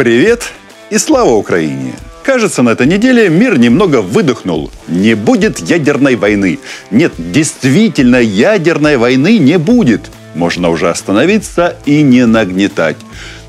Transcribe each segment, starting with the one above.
Привет и слава Украине! Кажется, на этой неделе мир немного выдохнул. Не будет ядерной войны. Нет, действительно, ядерной войны не будет. Можно уже остановиться и не нагнетать.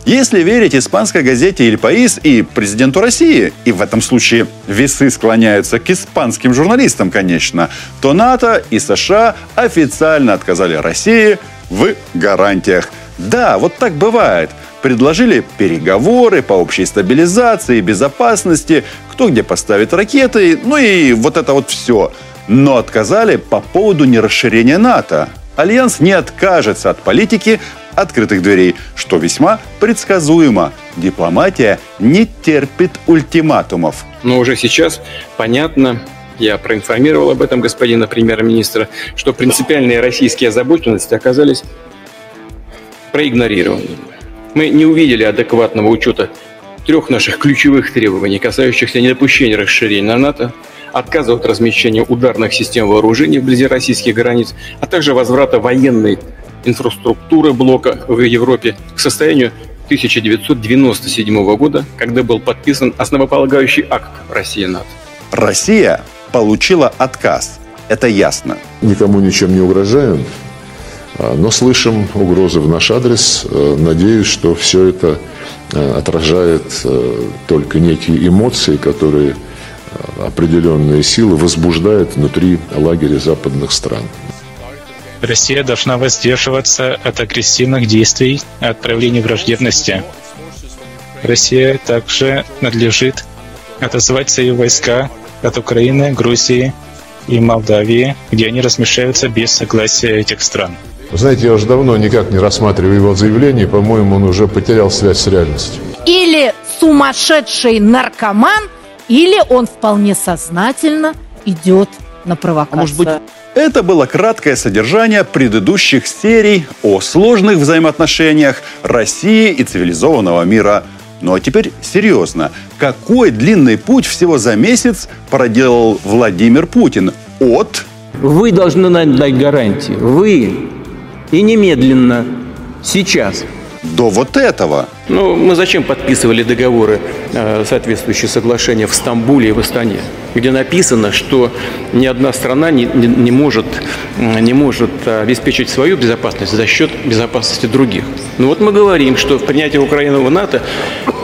Если верить испанской газете «Иль Паис» и президенту России, и в этом случае весы склоняются к испанским журналистам, конечно, то НАТО и США официально отказали России в гарантиях. Да, вот так бывает. Предложили переговоры по общей стабилизации, безопасности, кто где поставит ракеты, ну и вот это вот все. Но отказали по поводу нерасширения НАТО. Альянс не откажется от политики открытых дверей, что весьма предсказуемо. Дипломатия не терпит ультиматумов. Но уже сейчас понятно, я проинформировал об этом господина премьер-министра, что принципиальные российские озабоченности оказались проигнорированы. Мы не увидели адекватного учета трех наших ключевых требований, касающихся недопущения расширения на НАТО, отказа от размещения ударных систем вооружений вблизи российских границ, а также возврата военной инфраструктуры блока в Европе к состоянию 1997 года, когда был подписан основополагающий акт России-НАТО. Россия получила отказ. Это ясно. Никому ничем не угрожаем, но слышим угрозы в наш адрес. Э, надеюсь, что все это э, отражает только некие эмоции, которые определенные силы возбуждают внутри лагеря западных стран. Россия должна воздерживаться от агрессивных действий и проявления враждебности. Россия также надлежит отозвать свои войска от Украины, Грузии и Молдавии, где они размещаются без согласия этих стран. Вы знаете, я уже давно никак не рассматриваю его заявление, по-моему, он уже потерял связь с реальностью. Или сумасшедший наркоман, или он вполне сознательно идет на провокацию. А может быть, это было краткое содержание предыдущих серий о сложных взаимоотношениях России и цивилизованного мира. Ну а теперь серьезно. Какой длинный путь всего за месяц проделал Владимир Путин от... Вы должны нам дать гарантии. Вы. И немедленно. Сейчас до вот этого. Ну, мы зачем подписывали договоры, э, соответствующие соглашения в Стамбуле и в Астане, где написано, что ни одна страна не, не, не, может, не может обеспечить свою безопасность за счет безопасности других. Ну вот мы говорим, что принятие Украины в НАТО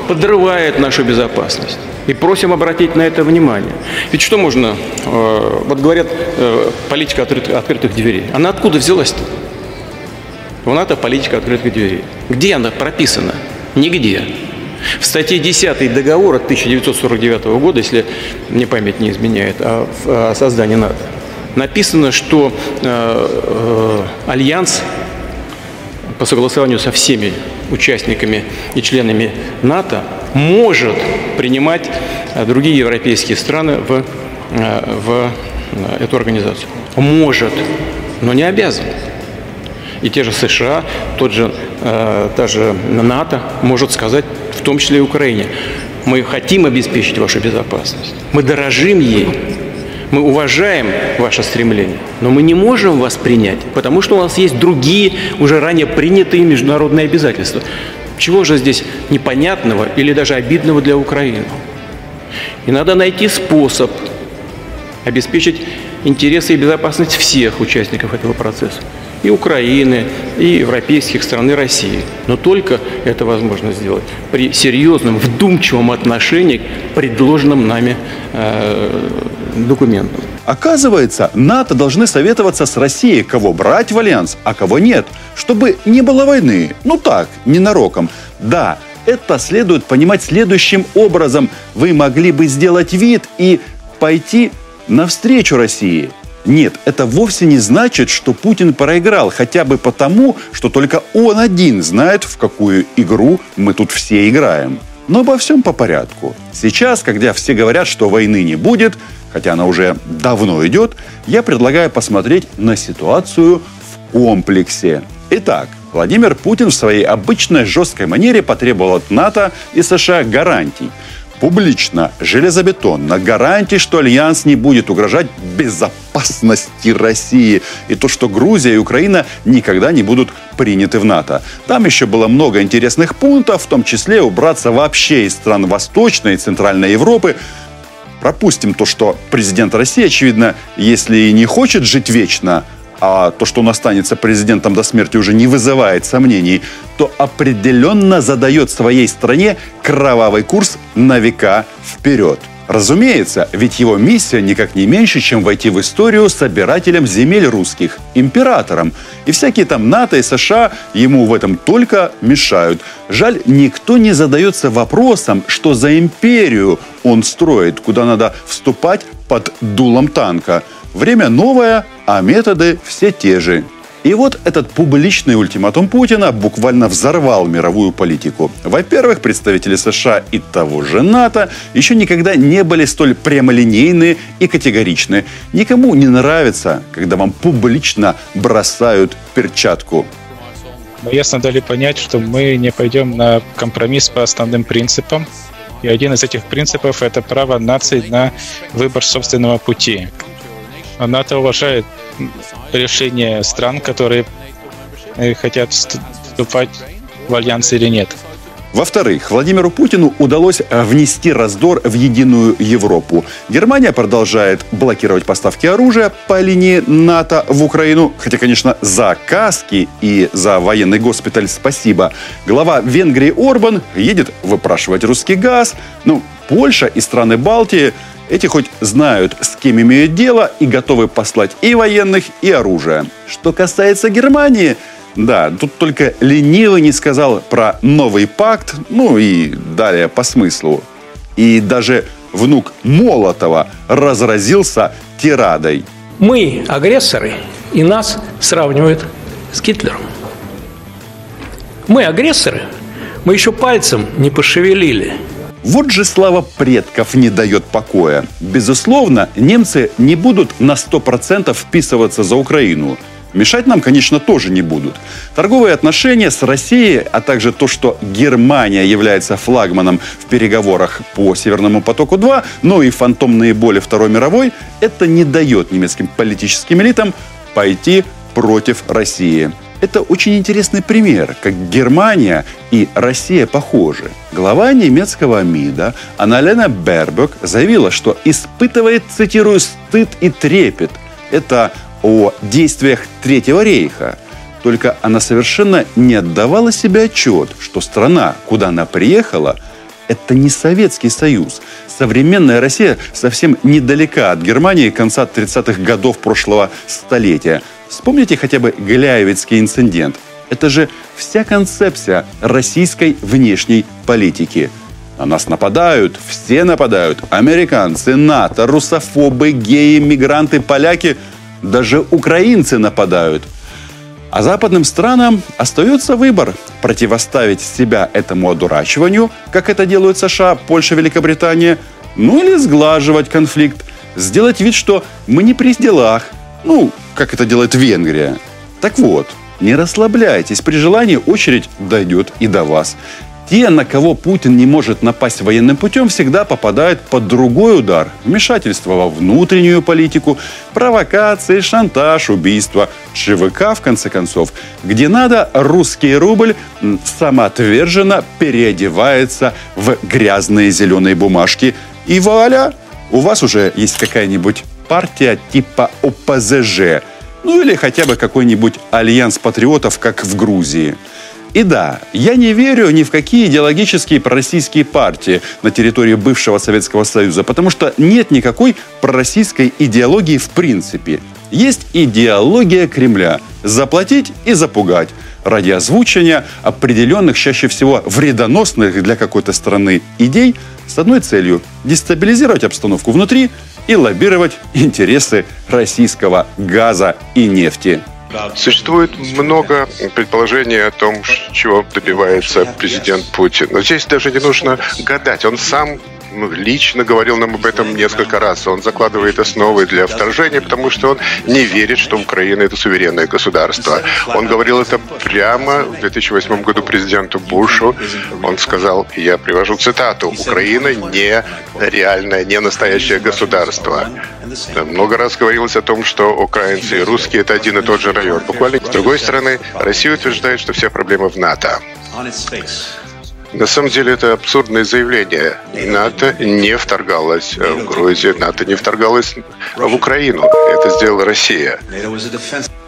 подрывает нашу безопасность. И просим обратить на это внимание. Ведь что можно, э, вот говорят, э, политика открытых, открытых дверей. Она откуда взялась-то? В НАТО политика открытых дверей. Где она прописана? Нигде. В статье 10 договора 1949 года, если мне память не изменяет, о, о создании НАТО, написано, что э, э, Альянс по согласованию со всеми участниками и членами НАТО может принимать э, другие европейские страны в, э, в э, эту организацию. Может, но не обязан. И те же США, тот же, э, та же НАТО может сказать, в том числе и Украине, мы хотим обеспечить вашу безопасность, мы дорожим ей, мы уважаем ваше стремление, но мы не можем вас принять, потому что у нас есть другие, уже ранее принятые международные обязательства. Чего же здесь непонятного или даже обидного для Украины? И надо найти способ обеспечить интересы и безопасность всех участников этого процесса и Украины, и европейских стран, и России. Но только это возможно сделать при серьезном, вдумчивом отношении к предложенным нами э, документам. Оказывается, НАТО должны советоваться с Россией, кого брать в альянс, а кого нет, чтобы не было войны. Ну так, ненароком. Да, это следует понимать следующим образом. Вы могли бы сделать вид и пойти навстречу России. Нет, это вовсе не значит, что Путин проиграл, хотя бы потому, что только он один знает, в какую игру мы тут все играем. Но обо всем по порядку. Сейчас, когда все говорят, что войны не будет, хотя она уже давно идет, я предлагаю посмотреть на ситуацию в комплексе. Итак, Владимир Путин в своей обычной жесткой манере потребовал от НАТО и США гарантий. Публично, железобетонно, гарантий, что Альянс не будет угрожать безопасности России. И то, что Грузия и Украина никогда не будут приняты в НАТО. Там еще было много интересных пунктов, в том числе убраться вообще из стран Восточной и Центральной Европы, пропустим то, что президент России, очевидно, если и не хочет жить вечно, а то, что он останется президентом до смерти, уже не вызывает сомнений, то определенно задает своей стране кровавый курс на века вперед. Разумеется, ведь его миссия никак не меньше, чем войти в историю собирателем земель русских, императором. И всякие там НАТО и США ему в этом только мешают. Жаль, никто не задается вопросом, что за империю он строит, куда надо вступать под дулом танка. Время новое, а методы все те же. И вот этот публичный ультиматум Путина буквально взорвал мировую политику. Во-первых, представители США и того же НАТО еще никогда не были столь прямолинейны и категоричны. Никому не нравится, когда вам публично бросают перчатку. Мы ясно дали понять, что мы не пойдем на компромисс по основным принципам. И один из этих принципов – это право наций на выбор собственного пути. НАТО уважает решение стран, которые э, хотят вступать в альянс или нет. Во-вторых, Владимиру Путину удалось э, внести раздор в единую Европу. Германия продолжает блокировать поставки оружия по линии НАТО в Украину. Хотя, конечно, за каски и за военный госпиталь спасибо. Глава Венгрии Орбан едет выпрашивать русский газ. Ну, Польша и страны Балтии эти хоть знают, с кем имеют дело, и готовы послать и военных, и оружие. Что касается Германии, да, тут только ленивый не сказал про новый пакт, ну и далее по смыслу. И даже внук Молотова разразился тирадой. Мы агрессоры, и нас сравнивают с Гитлером. Мы агрессоры, мы еще пальцем не пошевелили – вот же слава предков не дает покоя. Безусловно, немцы не будут на 100% вписываться за Украину. Мешать нам, конечно, тоже не будут. Торговые отношения с Россией, а также то, что Германия является флагманом в переговорах по Северному потоку-2, ну и фантомные боли Второй мировой, это не дает немецким политическим элитам пойти против России. Это очень интересный пример, как Германия и Россия похожи. Глава немецкого МИДа Аналена Бербек заявила, что испытывает, цитирую, стыд и трепет. Это о действиях Третьего рейха. Только она совершенно не отдавала себе отчет, что страна, куда она приехала, это не Советский Союз. Современная Россия совсем недалека от Германии конца 30-х годов прошлого столетия – Вспомните хотя бы Гляевицкий инцидент. Это же вся концепция российской внешней политики. На нас нападают, все нападают. Американцы, НАТО, русофобы, геи, мигранты, поляки, даже украинцы нападают. А западным странам остается выбор – противоставить себя этому одурачиванию, как это делают США, Польша, Великобритания, ну или сглаживать конфликт, сделать вид, что мы не при делах, ну, как это делает Венгрия. Так вот, не расслабляйтесь, при желании очередь дойдет и до вас. Те, на кого Путин не может напасть военным путем, всегда попадают под другой удар. Вмешательство во внутреннюю политику, провокации, шантаж, убийство. ЧВК, в конце концов, где надо, русский рубль самоотверженно переодевается в грязные зеленые бумажки. И вуаля, у вас уже есть какая-нибудь партия типа ОПЗЖ, ну или хотя бы какой-нибудь альянс патриотов, как в Грузии. И да, я не верю ни в какие идеологические пророссийские партии на территории бывшего Советского Союза, потому что нет никакой пророссийской идеологии в принципе. Есть идеология Кремля – заплатить и запугать ради озвучивания определенных, чаще всего вредоносных для какой-то страны идей с одной целью – дестабилизировать обстановку внутри и лоббировать интересы российского газа и нефти. Существует много предположений о том, чего добивается президент Путин. Но здесь даже не нужно гадать. Он сам лично говорил нам об этом несколько раз. Он закладывает основы для вторжения, потому что он не верит, что Украина это суверенное государство. Он говорил это прямо в 2008 году президенту Бушу. Он сказал, я привожу цитату, Украина не реальное, не настоящее государство. Много раз говорилось о том, что украинцы и русские это один и тот же район. Буквально с другой стороны, Россия утверждает, что вся проблема в НАТО. На самом деле это абсурдное заявление. НАТО не вторгалось в Грузию, НАТО не вторгалось в Украину. Это сделала Россия.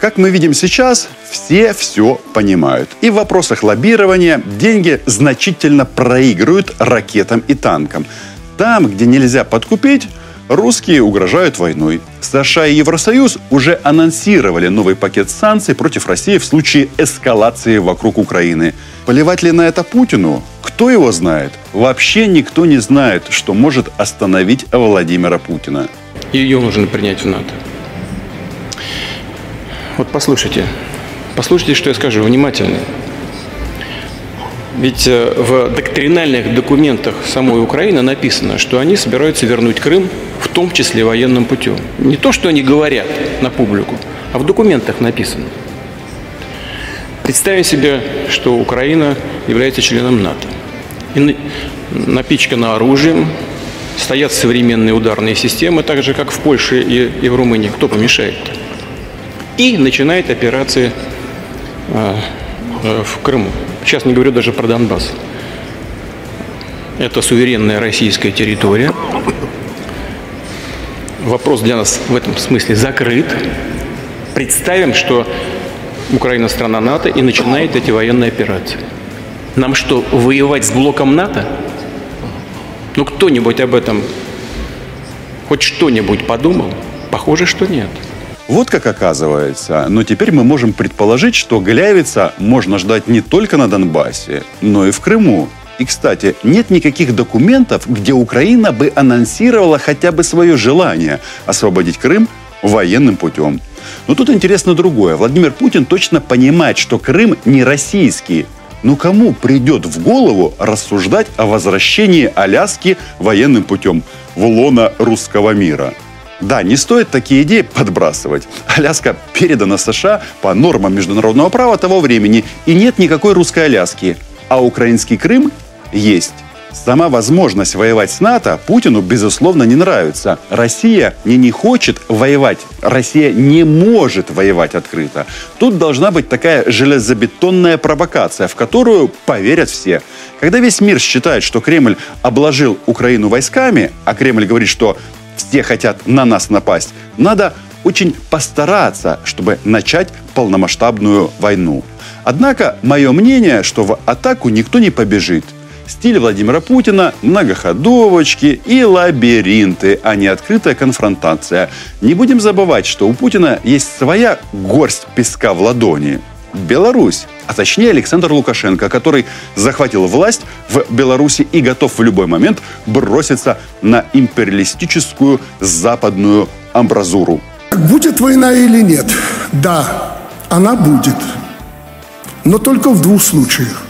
Как мы видим сейчас, все все понимают. И в вопросах лоббирования деньги значительно проигрывают ракетам и танкам. Там, где нельзя подкупить, русские угрожают войной. США и Евросоюз уже анонсировали новый пакет санкций против России в случае эскалации вокруг Украины. Поливать ли на это Путину? Кто его знает? Вообще никто не знает, что может остановить Владимира Путина. Ее нужно принять в НАТО. Вот послушайте, послушайте, что я скажу внимательно. Ведь э, в доктринальных документах самой Украины написано, что они собираются вернуть Крым, в том числе военным путем. Не то, что они говорят на публику, а в документах написано. Представим себе, что Украина является членом НАТО. И напичкана оружием, стоят современные ударные системы, так же, как в Польше и, и в Румынии. Кто помешает? И начинает операции э, в Крыму. Сейчас не говорю даже про Донбасс. Это суверенная российская территория. Вопрос для нас в этом смысле закрыт. Представим, что Украина страна НАТО и начинает эти военные операции. Нам что, воевать с блоком НАТО? Ну, кто-нибудь об этом хоть что-нибудь подумал? Похоже, что нет. Вот как оказывается. Но теперь мы можем предположить, что Галявица можно ждать не только на Донбассе, но и в Крыму. И, кстати, нет никаких документов, где Украина бы анонсировала хотя бы свое желание освободить Крым военным путем. Но тут интересно другое. Владимир Путин точно понимает, что Крым не российский. Но кому придет в голову рассуждать о возвращении Аляски военным путем в лоно русского мира? Да, не стоит такие идеи подбрасывать. Аляска передана США по нормам международного права того времени, и нет никакой русской Аляски. А украинский Крым есть. Сама возможность воевать с НАТО Путину, безусловно, не нравится. Россия не, не хочет воевать. Россия не может воевать открыто. Тут должна быть такая железобетонная провокация, в которую поверят все. Когда весь мир считает, что Кремль обложил Украину войсками, а Кремль говорит, что все хотят на нас напасть, надо очень постараться, чтобы начать полномасштабную войну. Однако мое мнение, что в атаку никто не побежит – Стиль Владимира Путина – многоходовочки и лабиринты, а не открытая конфронтация. Не будем забывать, что у Путина есть своя горсть песка в ладони. Беларусь, а точнее Александр Лукашенко, который захватил власть в Беларуси и готов в любой момент броситься на империалистическую западную амбразуру. Будет война или нет? Да, она будет. Но только в двух случаях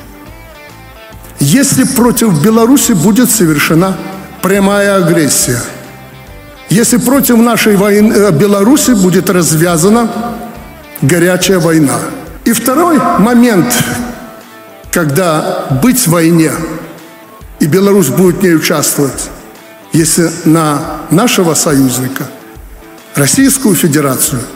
если против Беларуси будет совершена прямая агрессия, если против нашей войны, э, Беларуси будет развязана горячая война. И второй момент, когда быть в войне, и Беларусь будет в ней участвовать, если на нашего союзника, Российскую Федерацию –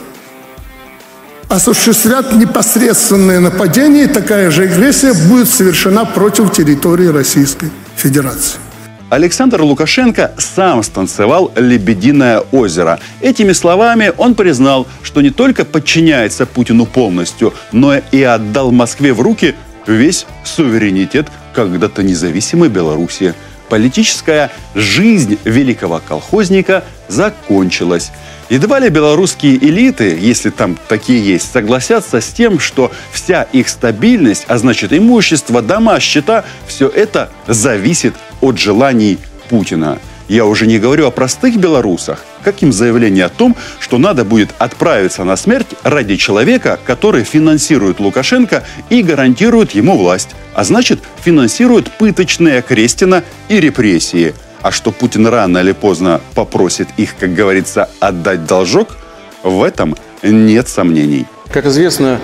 осуществят непосредственное нападение, и такая же агрессия будет совершена против территории Российской Федерации. Александр Лукашенко сам станцевал «Лебединое озеро». Этими словами он признал, что не только подчиняется Путину полностью, но и отдал Москве в руки весь суверенитет когда-то независимой Беларуси. Политическая жизнь великого колхозника закончилась. Едва ли белорусские элиты, если там такие есть, согласятся с тем, что вся их стабильность, а значит имущество, дома, счета, все это зависит от желаний Путина. Я уже не говорю о простых белорусах. Как им заявление о том, что надо будет отправиться на смерть ради человека, который финансирует Лукашенко и гарантирует ему власть, а значит финансирует пыточные Крестина и репрессии – А что Путин рано или поздно попросит их, как говорится, отдать должок, в этом нет сомнений. Как известно,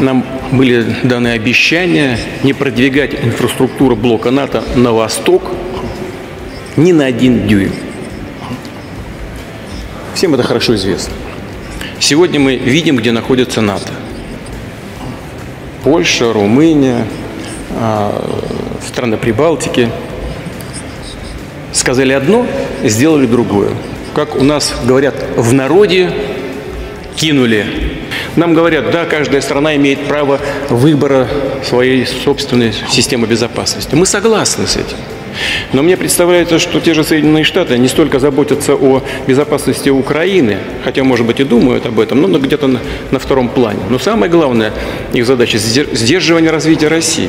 нам были даны обещания не продвигать инфраструктуру блока НАТО на восток ни на один дюйм. Всем это хорошо известно. Сегодня мы видим, где находится НАТО. Польша, Румыния, а, страны Прибалтики. Сказали одно, сделали другое. Как у нас говорят в народе, кинули. Нам говорят, да, каждая страна имеет право выбора своей собственной системы безопасности. Мы согласны с этим. Но мне представляется, что те же Соединенные Штаты не столько заботятся о безопасности Украины, хотя, может быть, и думают об этом, но где-то на, на втором плане. Но самое главное их задача – сдерживание развития России.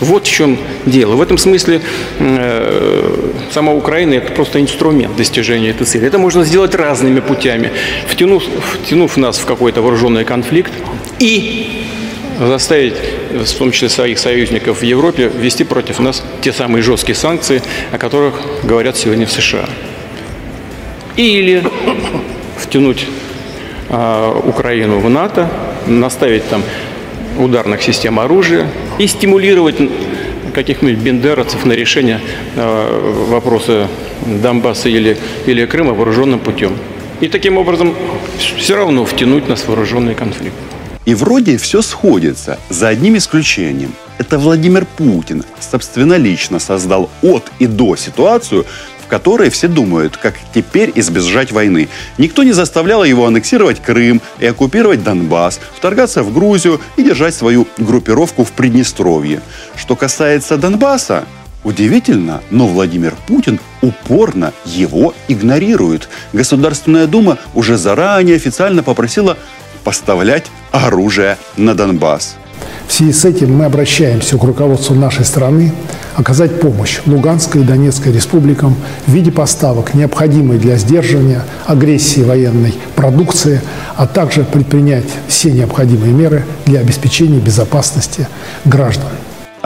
Вот в чем дело. В этом смысле э, сама Украина – это просто инструмент достижения этой цели. Это можно сделать разными путями, втянув, втянув нас в какой-то вооруженный конфликт и заставить, в том числе своих союзников в Европе, ввести против нас те самые жесткие санкции, о которых говорят сегодня в США. Или втянуть э, Украину в НАТО, наставить там ударных систем оружия и стимулировать каких-нибудь бендеровцев на решение э, вопроса Донбасса или, или Крыма вооруженным путем. И таким образом все равно втянуть нас в вооруженный конфликт. И вроде все сходится, за одним исключением. Это Владимир Путин собственнолично создал от и до ситуацию, в которой все думают, как теперь избежать войны. Никто не заставлял его аннексировать Крым и оккупировать Донбасс, вторгаться в Грузию и держать свою группировку в Приднестровье. Что касается Донбасса, Удивительно, но Владимир Путин упорно его игнорирует. Государственная Дума уже заранее официально попросила поставлять оружие на Донбасс. В связи с этим мы обращаемся к руководству нашей страны оказать помощь Луганской и Донецкой республикам в виде поставок, необходимой для сдерживания агрессии военной продукции, а также предпринять все необходимые меры для обеспечения безопасности граждан.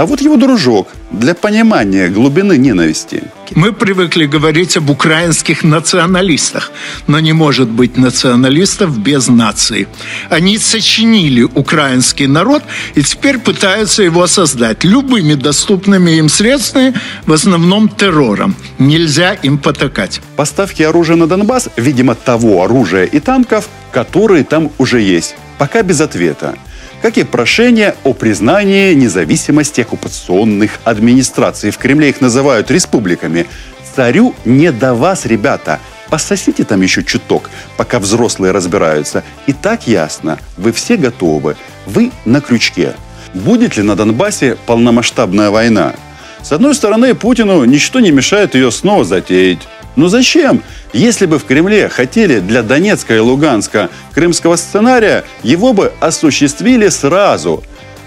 А вот его дружок для понимания глубины ненависти. Мы привыкли говорить об украинских националистах, но не может быть националистов без нации. Они сочинили украинский народ и теперь пытаются его создать любыми доступными им средствами, в основном террором. Нельзя им потакать. Поставки оружия на Донбасс, видимо, того оружия и танков, которые там уже есть. Пока без ответа как и прошение о признании независимости оккупационных администраций. В Кремле их называют республиками. Царю не до вас, ребята. Пососите там еще чуток, пока взрослые разбираются. И так ясно, вы все готовы. Вы на крючке. Будет ли на Донбассе полномасштабная война? С одной стороны, Путину ничто не мешает ее снова затеять. Но зачем? Если бы в Кремле хотели для Донецка и Луганска крымского сценария, его бы осуществили сразу.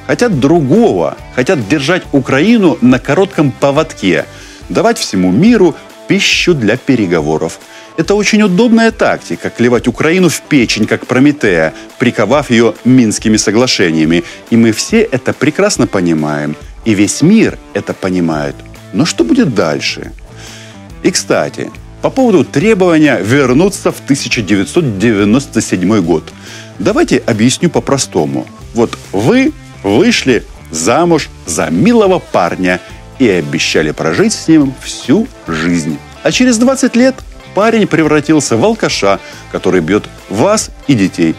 Хотят другого, хотят держать Украину на коротком поводке, давать всему миру пищу для переговоров. Это очень удобная тактика – клевать Украину в печень, как Прометея, приковав ее Минскими соглашениями. И мы все это прекрасно понимаем. И весь мир это понимает. Но что будет дальше? И, кстати, по поводу требования вернуться в 1997 год. Давайте объясню по-простому. Вот вы вышли замуж за милого парня и обещали прожить с ним всю жизнь. А через 20 лет парень превратился в алкаша, который бьет вас и детей.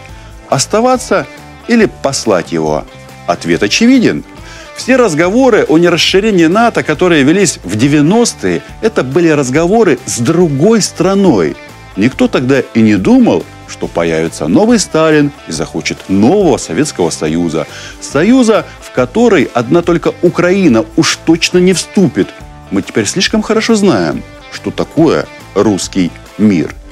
Оставаться или послать его? Ответ очевиден – все разговоры о нерасширении НАТО, которые велись в 90-е, это были разговоры с другой страной. Никто тогда и не думал, что появится новый Сталин и захочет нового Советского Союза. Союза, в который одна только Украина уж точно не вступит. Мы теперь слишком хорошо знаем, что такое русский мир –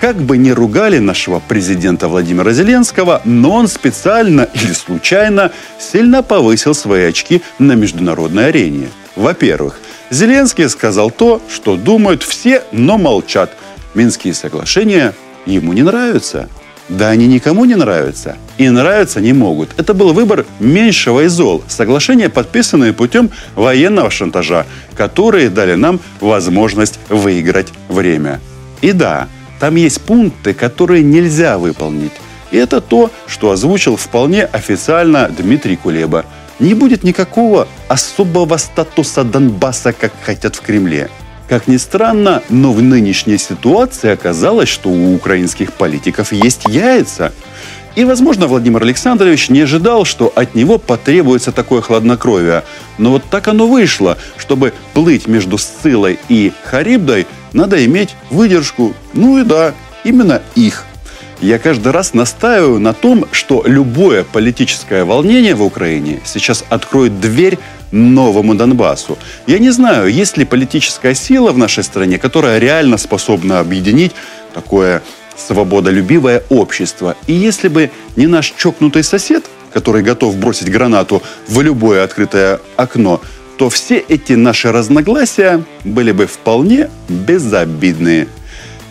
как бы ни ругали нашего президента Владимира Зеленского, но он специально или случайно сильно повысил свои очки на международной арене. Во-первых, Зеленский сказал то, что думают все, но молчат. Минские соглашения ему не нравятся. Да они никому не нравятся. И нравиться не могут. Это был выбор меньшего из зол. Соглашения, подписанные путем военного шантажа, которые дали нам возможность выиграть время. И да, там есть пункты, которые нельзя выполнить. И это то, что озвучил вполне официально Дмитрий Кулеба. Не будет никакого особого статуса Донбасса, как хотят в Кремле. Как ни странно, но в нынешней ситуации оказалось, что у украинских политиков есть яйца. И, возможно, Владимир Александрович не ожидал, что от него потребуется такое хладнокровие. Но вот так оно вышло. Чтобы плыть между Сцилой и Харибдой, надо иметь выдержку. Ну и да, именно их. Я каждый раз настаиваю на том, что любое политическое волнение в Украине сейчас откроет дверь новому Донбассу. Я не знаю, есть ли политическая сила в нашей стране, которая реально способна объединить такое свободолюбивое общество. И если бы не наш чокнутый сосед, который готов бросить гранату в любое открытое окно, то все эти наши разногласия были бы вполне безобидные.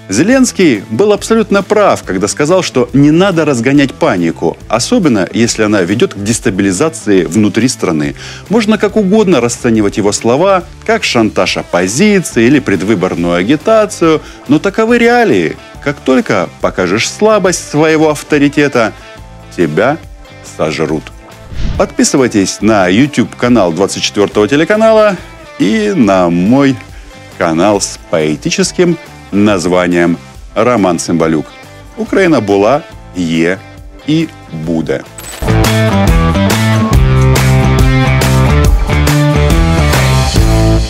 Зеленский был абсолютно прав, когда сказал, что не надо разгонять панику, особенно если она ведет к дестабилизации внутри страны. Можно как угодно расценивать его слова, как шантаж оппозиции или предвыборную агитацию, но таковы реалии. Как только покажешь слабость своего авторитета, тебя сожрут. Подписывайтесь на YouTube канал 24 телеканала и на мой канал с поэтическим названием Роман Цимбалюк. Україна була, є і буде.